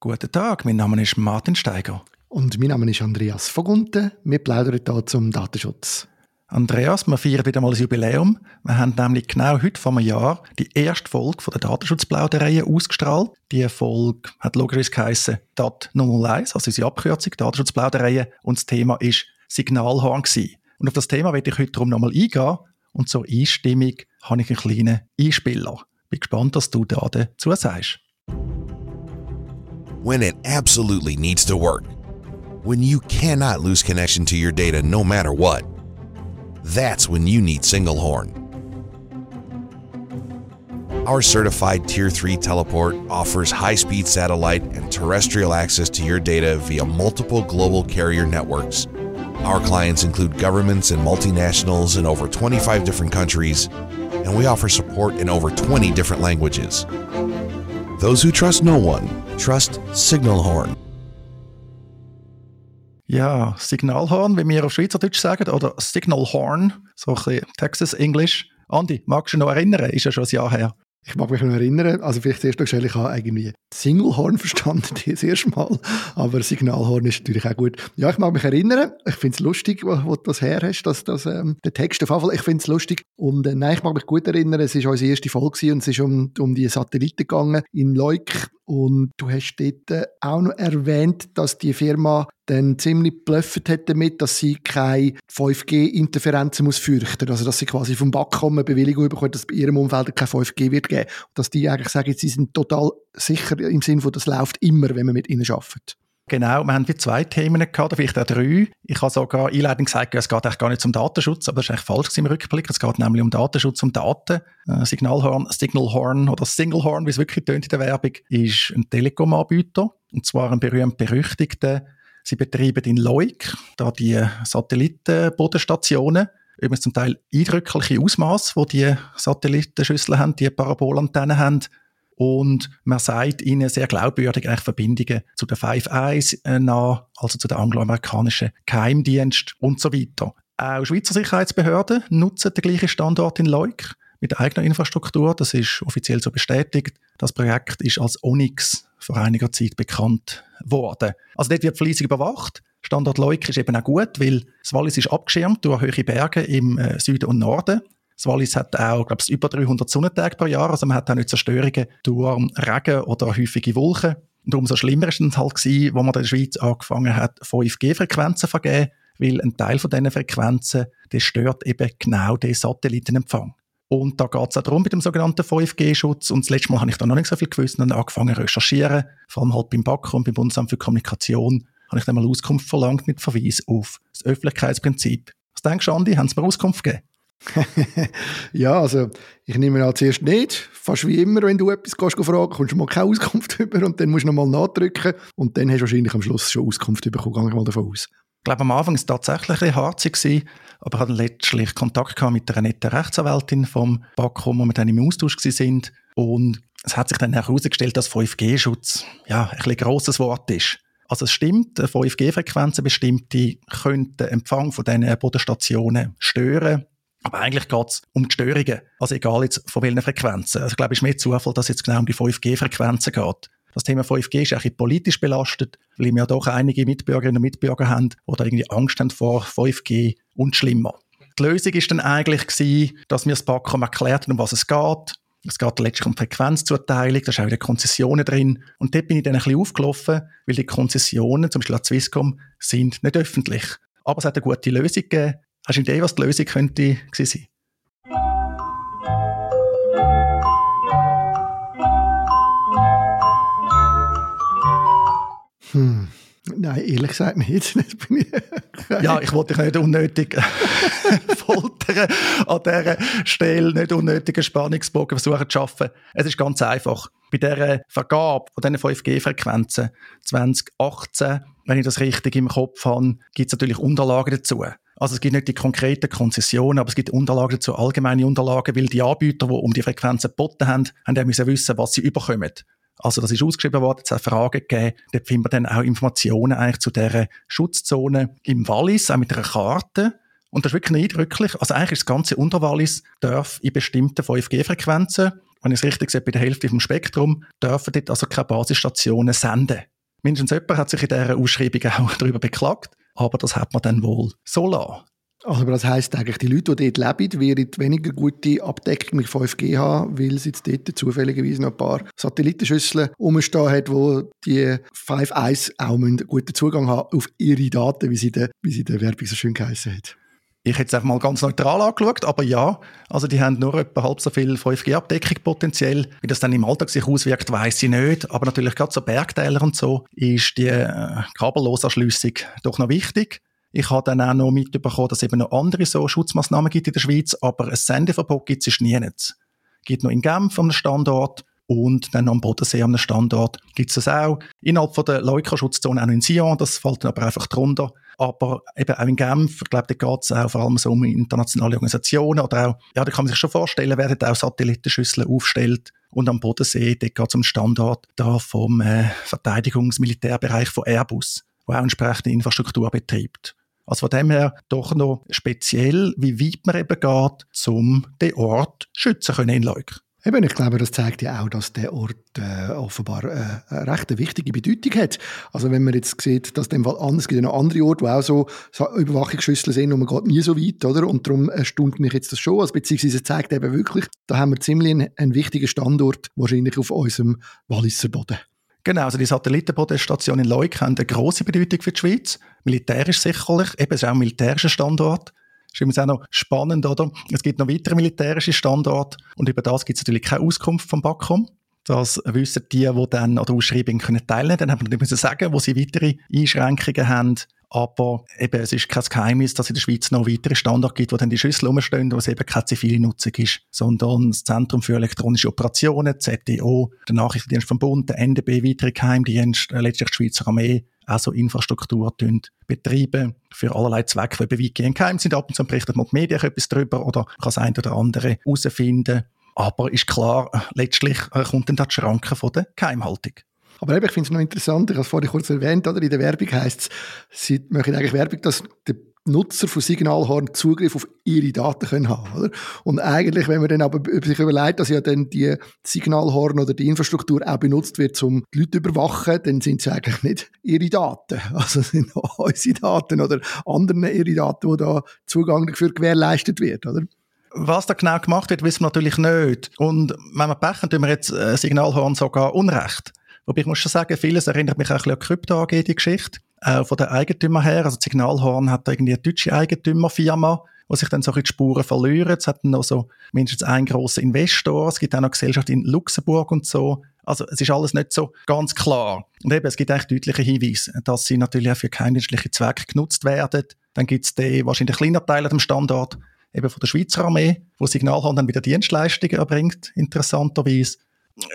Guten Tag, mein Name ist Martin Steiger. Und mein Name ist Andreas Vogunten. Wir plaudern hier zum Datenschutz. Andreas, wir feiern wieder mal ein Jubiläum. Wir haben nämlich genau heute vor einem Jahr die erste Folge von der Datenschutzplauderei ausgestrahlt. Die Folge hat logischerweise geheissen DAT 001, also unsere Abkürzung, Datenschutzplauderei. Und das Thema ist Signalhorn gewesen. Und auf das Thema werde ich heute darum nochmal eingehen. Und zur Einstimmung habe ich einen kleinen Einspieler. Bin gespannt, was du da dazu sagst. When it absolutely needs to work, when you cannot lose connection to your data no matter what. That's when you need Singlehorn. Our certified Tier 3 teleport offers high speed satellite and terrestrial access to your data via multiple global carrier networks. Our clients include governments and multinationals in over 25 different countries, and we offer support in over 20 different languages. Those who trust no one trust Signalhorn. Ja, Signalhorn, wie wir auf Schweizerdeutsch sagen, oder Signalhorn, so ein bisschen Texas English. Andi, magst du dich noch erinnern? Ist ja schon ein Jahr her. Ich mag mich noch erinnern, also vielleicht zuerst noch schnell, ich habe irgendwie Singlehorn verstanden, das erste Mal, aber Signalhorn ist natürlich auch gut. Ja, ich mag mich erinnern, ich finde es lustig, wo, wo, du das her hast, dass, dass, ähm, der Text auf jeden Fall, ich finde es lustig und äh, nein, ich mag mich gut erinnern, es war unsere erste Folge und es ist um, um die Satelliten gegangen in Leuk und du hast dort auch noch erwähnt, dass die Firma dann ziemlich blöffet hat damit, dass sie keine 5G-Interferenzen muss fürchten. Also, dass sie quasi vom Backkommen Bewilligung bekommen, dass bei ihrem Umfeld kein 5G wird geben. Und dass die eigentlich sagen, sie sind total sicher im Sinne von, das läuft immer, wenn man mit ihnen arbeitet. Genau, wir haben wie zwei Themen gehabt, vielleicht auch drei. Ich habe sogar einleitend gesagt, es geht eigentlich gar nicht um Datenschutz, aber das ist eigentlich falsch im Rückblick. Es geht nämlich um Datenschutz, um Daten. Äh, Signalhorn, Signalhorn oder Singlehorn, wie es wirklich tönt in der Werbung, ist ein Telekom-Anbieter. Und zwar ein berühmt-berüchtigter. Sie betreiben in Leuk da die Satellitenbodenstationen. Übrigens zum Teil eindrückliche Ausmaß, wo die Satellitenschüsseln haben, die Parabolantennen haben. Und man sagt ihnen sehr glaubwürdig eigentlich Verbindungen zu der Five Eyes äh, nah, also zu der angloamerikanischen Geheimdienst und so weiter. Auch Schweizer Sicherheitsbehörden nutzen den gleichen Standort in Leuk mit eigener Infrastruktur. Das ist offiziell so bestätigt. Das Projekt ist als Onyx vor einiger Zeit bekannt worden. Also dort wird fleissig überwacht. Standort Leuk ist eben auch gut, weil das Wallis ist abgeschirmt durch hohe Berge im äh, Süden und Norden. Das Wallis hat auch, glaube ich, über 300 Sonnentage pro Jahr, also man hat auch nicht Zerstörungen durch Regen oder häufige Wolken. Und umso schlimmer war es halt gewesen, wo man in der Schweiz angefangen hat, 5G-Frequenzen zu vergeben, weil ein Teil von diesen Frequenzen, der stört eben genau den Satellitenempfang. Und da geht es auch darum mit dem sogenannten 5G-Schutz. Und das letzte Mal habe ich da noch nicht so viel gewusst und angefangen zu recherchieren. Vor allem halt beim BAK und beim Bundesamt für Kommunikation habe ich dann mal Auskunft verlangt mit Verweis auf das Öffentlichkeitsprinzip. Was denkst du, Andi? Haben sie mir Auskunft gegeben? ja, also ich nehme an zuerst nicht. Fast wie immer, wenn du etwas gehst, fragen, kommst du mal keine Auskunft über und dann musst du nochmal nachdrücken und dann hast du wahrscheinlich am Schluss schon Auskunft bekommen, gehe ich mal davon aus. Ich glaube, am Anfang war es tatsächlich ein harzig, aber ich hatte letztlich Kontakt mit einer netten Rechtsanwältin vom BAKOM, wo wir dann im Austausch waren. Und es hat sich dann herausgestellt, dass 5G-Schutz ja, ein, ein grosses Wort ist. Also es stimmt, 5G-Frequenzen bestimmte könnten den Empfang von diesen Bodenstationen stören. Aber eigentlich geht es um die Störungen. Also egal jetzt von welchen Frequenzen. Also ich glaube, es ist mehr Zufall, dass es jetzt genau um die 5G-Frequenzen geht. Das Thema 5G ist eigentlich politisch belastet, weil wir ja doch einige Mitbürgerinnen und Mitbürger haben, die da irgendwie Angst haben vor 5G und schlimmer. Die Lösung ist dann eigentlich gewesen, dass wir das Backcom erklärt haben, um was es geht. Es geht letztlich um Frequenzzuteilung, da ist auch wieder Konzessionen drin. Und dort bin ich dann ein bisschen aufgelaufen, weil die Konzessionen, zum Beispiel an Swisscom, sind nicht öffentlich. Aber es hat eine gute Lösung gegeben. Hast du eine Idee, was die Lösung könnte sein? Hm. Nein, ehrlich gesagt nicht. ja, ich wollte dich nicht unnötig foltern an dieser Stelle, nicht unnötigen Spannungsbogen versuchen zu schaffen. Es ist ganz einfach. Bei dieser Vergabe von diesen 5G-Frequenzen 2018, wenn ich das richtig im Kopf habe, gibt es natürlich Unterlagen dazu. Also es gibt nicht die konkreten Konzessionen, aber es gibt Unterlagen dazu, allgemeine Unterlagen, weil die Anbieter, die um die Frequenzen geboten haben, haben müssen wissen, was sie überkommen. Also das ist ausgeschrieben worden, es hat Fragen gegeben, dort finden wir dann auch Informationen eigentlich zu dieser Schutzzone im Wallis, auch mit einer Karte. Und das ist wirklich eindrücklich. Also eigentlich ist das ganze Unterwallis darf in bestimmten 5G-Frequenzen, wenn ich es richtig sehe, bei der Hälfte vom Spektrum, dürfen dort also keine Basisstationen senden. Mindestens jemand hat sich in dieser Ausschreibung auch darüber beklagt, aber das hat man dann wohl so lassen. Also, das heisst eigentlich, die Leute, die dort leben, werden weniger gute Abdeckung mit 5G haben, weil sie jetzt dort zufälligerweise noch ein paar Satellitenschüsseln rumstehen hat, wo die 5.1 auch einen guten Zugang haben auf ihre Daten, wie sie der Werbung so schön geheißen hat. Ich hätte es einfach mal ganz neutral angeschaut, aber ja, also die haben nur etwa halb so viel 5G-Abdeckung potenziell. Wie das dann im Alltag sich auswirkt, weiß ich nicht. Aber natürlich gerade so Bergtäler und so ist die äh, Kabellosanschlüssung doch noch wichtig. Ich habe dann auch noch mitbekommen, dass es eben noch andere so Schutzmaßnahmen gibt in der Schweiz, aber ein Sendeverbot gibt es nie. Es gibt noch in Genf am Standort und dann am Bodensee am Standort gibt es das auch. Innerhalb von der Leukerschutzone auch in Sion, das fällt dann aber einfach drunter. Aber eben auch in Genf, ich glaube, da geht es auch vor allem so um internationale Organisationen oder auch, ja, da kann man sich schon vorstellen, werden auch Satellitenschüsseln aufstellt. Und am Bodensee, da geht es um Standort da vom äh, Verteidigungsmilitärbereich von Airbus, der auch entsprechende Infrastruktur betreibt. Also von dem her doch noch speziell, wie weit man eben geht, um den Ort schützen können in Leuk. Eben, ich glaube, das zeigt ja auch, dass der Ort äh, offenbar äh, eine recht wichtige Bedeutung hat. Also wenn man jetzt sieht, dass dem Fall anders gibt, noch andere Orte, wo auch so, Überwachungsschüsseln sind und man geht nie so weit, oder? Und darum erstaunt mich jetzt das schon, also beziehungsweise zeigt eben wirklich, da haben wir ziemlich einen, einen wichtigen Standort, wahrscheinlich auf unserem Walliser Boden. Genau, also die Satellitenbodenstation in Leuk haben eine grosse Bedeutung für die Schweiz. Militärisch sicherlich, eben es auch ein militärischer Standort. Ist übrigens auch noch spannend, oder? Es gibt noch weitere militärische Standorte und über das gibt es natürlich keine Auskunft vom BAKOM. Das wissen die, die dann an der Ausschreibung teilnehmen können. Dann haben wir natürlich sagen, wo sie weitere Einschränkungen haben. Aber eben, es ist kein Geheimnis, dass es in der Schweiz noch weitere Standorte gibt, wo dann die Schüssel rumstehen, wo es eben keine zivile Nutzung ist, sondern das Zentrum für elektronische Operationen, ZDO, der Nachrichtendienst vom Bund, der NDB, weitere Geheimdienste, äh, letztlich die Schweizer Armee, auch so Infrastruktur betreiben für allerlei Zwecke, die weitgehend geheim sind. Ab und zu berichtet man die Medien etwas darüber oder kann das eine oder andere herausfinden. Aber ist klar, äh, letztlich äh, kommt dann da die Schranke von der Geheimhaltung. Aber eben, ich finde es noch interessant, ich habe es vorhin kurz erwähnt, oder? in der Werbung heisst es, sie machen eigentlich Werbung, dass der Nutzer von Signalhorn Zugriff auf ihre Daten können haben oder? Und eigentlich, wenn man dann aber sich überlegt, dass ja dann die Signalhorn oder die Infrastruktur auch benutzt wird, um die Leute zu überwachen, dann sind es eigentlich nicht ihre Daten. Also sind unsere Daten oder andere ihre Daten, die da Zugang dafür gewährleistet wird, oder? Was da genau gemacht wird, wissen wir natürlich nicht. Und wenn wir Pech haben, tun wir jetzt äh, Signalhorn sogar Unrecht. Wobei ich muss schon sagen, vieles erinnert mich auch ein bisschen an Krypto AG, die Geschichte. Auch von den Eigentümern her. Also Signalhorn hat da irgendwie eine deutsche Eigentümerfirma, wo sich dann so die Spuren verlieren. Es hat dann noch so mindestens einen grossen Investor. Es gibt auch noch Gesellschaft in Luxemburg und so. Also es ist alles nicht so ganz klar. Und eben, es gibt eigentlich deutliche Hinweise, dass sie natürlich auch für geheimdienstliche Zwecke genutzt werden. Dann gibt es den wahrscheinlich kleiner Teil am Standort, eben von der Schweizer Armee, wo Signalhorn dann wieder Dienstleistungen erbringt, interessanterweise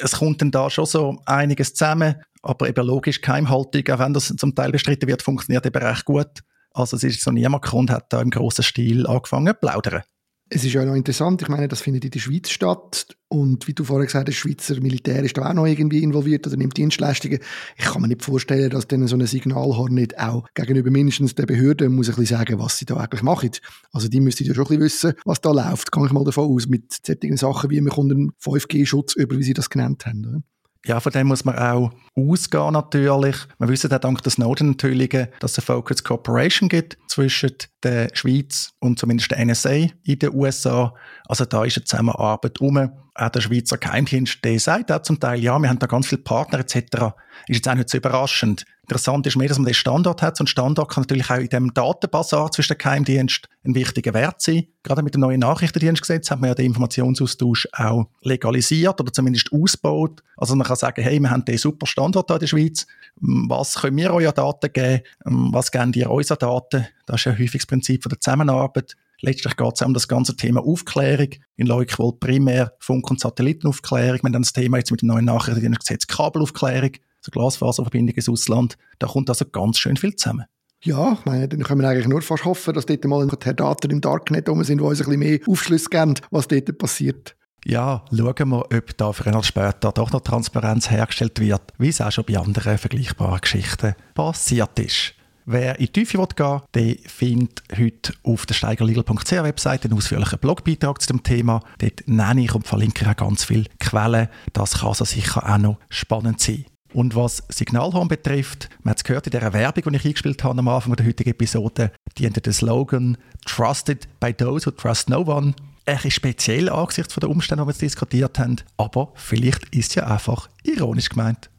es kommt dann da schon so einiges zusammen, aber eben logisch Geheimhaltung, auch wenn das zum Teil bestritten wird, funktioniert eben recht gut. Also es ist so niemand gekommen, hat da im grossen Stil angefangen zu plaudern. Es ist ja noch interessant, ich meine, das findet in der Schweiz statt und wie du vorher gesagt hast, Schweizer Militär ist da auch noch irgendwie involviert oder nimmt Dienstleistungen. Ich kann mir nicht vorstellen, dass dann so ein Signalhorn nicht auch gegenüber mindestens der Behörde muss ein bisschen sagen, was sie da eigentlich machen. Also die müssten ja schon ein bisschen wissen, was da läuft, kann ich mal davon aus, mit solchen Sachen wie, kommen einen 5G-Schutz über, wie sie das genannt haben. Oder? Ja, von dem muss man auch ausgehen natürlich. Wir wissen auch dank der Snowden-Enthüllungen, dass es eine Focus Cooperation gibt zwischen der Schweiz und zumindest der NSA in den USA. Also da ist eine Zusammenarbeit um. Auch der Schweizer Geheimdienst, der sagt auch zum Teil, ja, wir haben da ganz viele Partner etc. Ist jetzt auch nicht so überraschend. Interessant ist mehr, dass man den Standort hat. Ein Standort kann natürlich auch in dem Datenbasar zwischen den Geheimdiensten ein wichtiger Wert sein. Gerade mit dem neuen Nachrichtendienstgesetz hat man ja den Informationsaustausch auch legalisiert oder zumindest ausgebaut. Also man kann sagen, hey, wir haben den super Standort hier in der Schweiz. Was können wir euren Daten geben? Was geben ihr unsere Daten? Das ist ja häufig das Prinzip der Zusammenarbeit. Letztlich geht es um das ganze Thema Aufklärung. In Leuk wohl primär Funk- und Satellitenaufklärung. Wir haben dann das Thema jetzt mit dem neuen Nachrichtendienstgesetz Kabelaufklärung so Glasfaserverbindung ins Ausland. Da kommt also ganz schön viel zusammen. Ja, ich meine, dann können wir eigentlich nur fast hoffen, dass dort mal ein paar Daten im Darknet rum sind, die uns ein bisschen mehr Aufschluss geben, was dort passiert. Ja, schauen wir, ob da früher oder später doch noch Transparenz hergestellt wird, wie es auch schon bei anderen vergleichbaren Geschichten passiert ist. Wer in die Tiefe will gehen der findet heute auf der steigerlegal.ch Webseite einen ausführlichen Blogbeitrag zu dem Thema. Dort nenne ich und verlinke auch ganz viele Quellen. Das kann also sicher auch noch spannend sein. Und was Signalhorn betrifft, man hat es gehört in der Werbung, die ich eingespielt habe am Anfang der heutigen Episode, die haben den Slogan «Trusted by those who trust no one». Ein bisschen speziell angesichts der Umstände, die wir jetzt diskutiert haben, aber vielleicht ist es ja einfach ironisch gemeint.